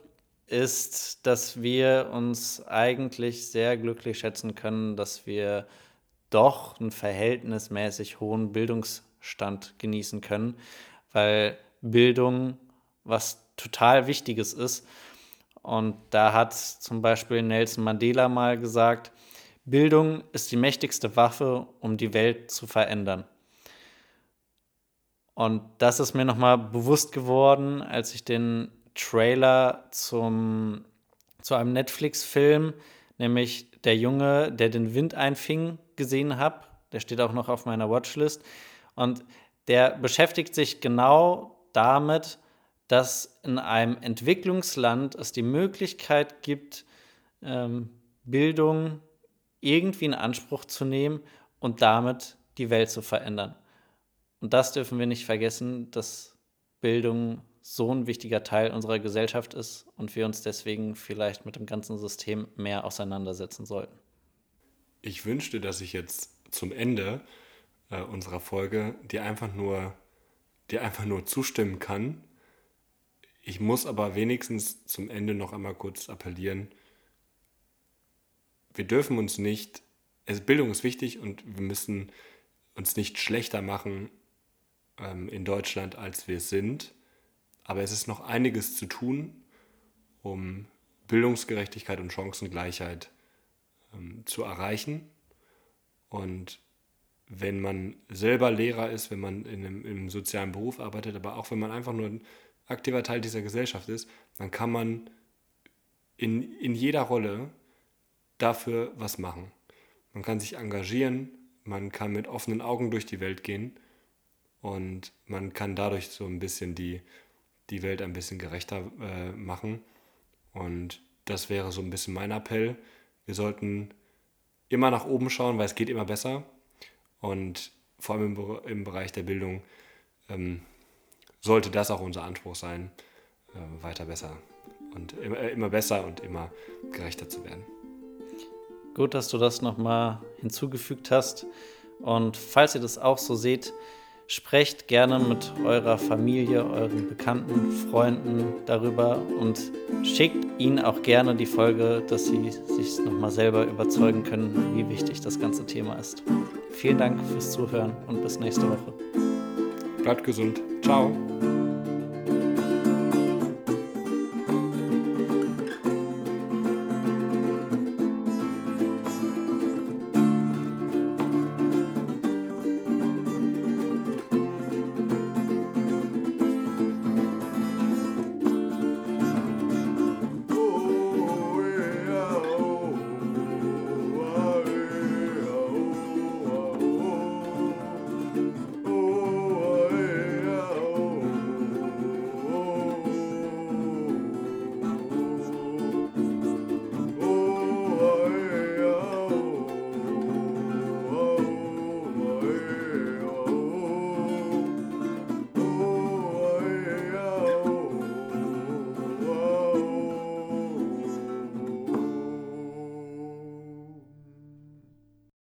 ist, dass wir uns eigentlich sehr glücklich schätzen können, dass wir doch einen verhältnismäßig hohen Bildungsstand genießen können, weil Bildung was total Wichtiges ist und da hat zum Beispiel Nelson Mandela mal gesagt, Bildung ist die mächtigste Waffe, um die Welt zu verändern. Und das ist mir nochmal bewusst geworden, als ich den Trailer zum, zu einem Netflix-Film, nämlich Der Junge, der den Wind einfing, gesehen habe. Der steht auch noch auf meiner Watchlist. Und der beschäftigt sich genau damit, dass in einem Entwicklungsland es die Möglichkeit gibt, ähm, Bildung irgendwie in Anspruch zu nehmen und damit die Welt zu verändern. Und das dürfen wir nicht vergessen, dass Bildung so ein wichtiger Teil unserer Gesellschaft ist und wir uns deswegen vielleicht mit dem ganzen System mehr auseinandersetzen sollten. Ich wünschte, dass ich jetzt zum Ende äh, unserer Folge dir einfach nur, dir einfach nur zustimmen kann Ich muss aber wenigstens zum Ende noch einmal kurz appellieren. Wir dürfen uns nicht, also Bildung ist wichtig und wir müssen uns nicht schlechter machen ähm, in Deutschland, als wir sind. Aber es ist noch einiges zu tun, um Bildungsgerechtigkeit und Chancengleichheit ähm, zu erreichen. Und wenn man selber Lehrer ist, wenn man in einem, in einem sozialen Beruf arbeitet, aber auch wenn man einfach nur aktiver Teil dieser Gesellschaft ist, dann kann man in, in jeder Rolle dafür was machen. Man kann sich engagieren, man kann mit offenen Augen durch die Welt gehen und man kann dadurch so ein bisschen die, die Welt ein bisschen gerechter äh, machen. Und das wäre so ein bisschen mein Appell. Wir sollten immer nach oben schauen, weil es geht immer besser. Und vor allem im, im Bereich der Bildung ähm, sollte das auch unser Anspruch sein, äh, weiter besser und immer, äh, immer besser und immer gerechter zu werden. Gut, dass du das nochmal hinzugefügt hast. Und falls ihr das auch so seht, sprecht gerne mit eurer Familie, euren Bekannten, Freunden darüber und schickt ihnen auch gerne die Folge, dass sie sich nochmal selber überzeugen können, wie wichtig das ganze Thema ist. Vielen Dank fürs Zuhören und bis nächste Woche. Bleibt gesund. Ciao.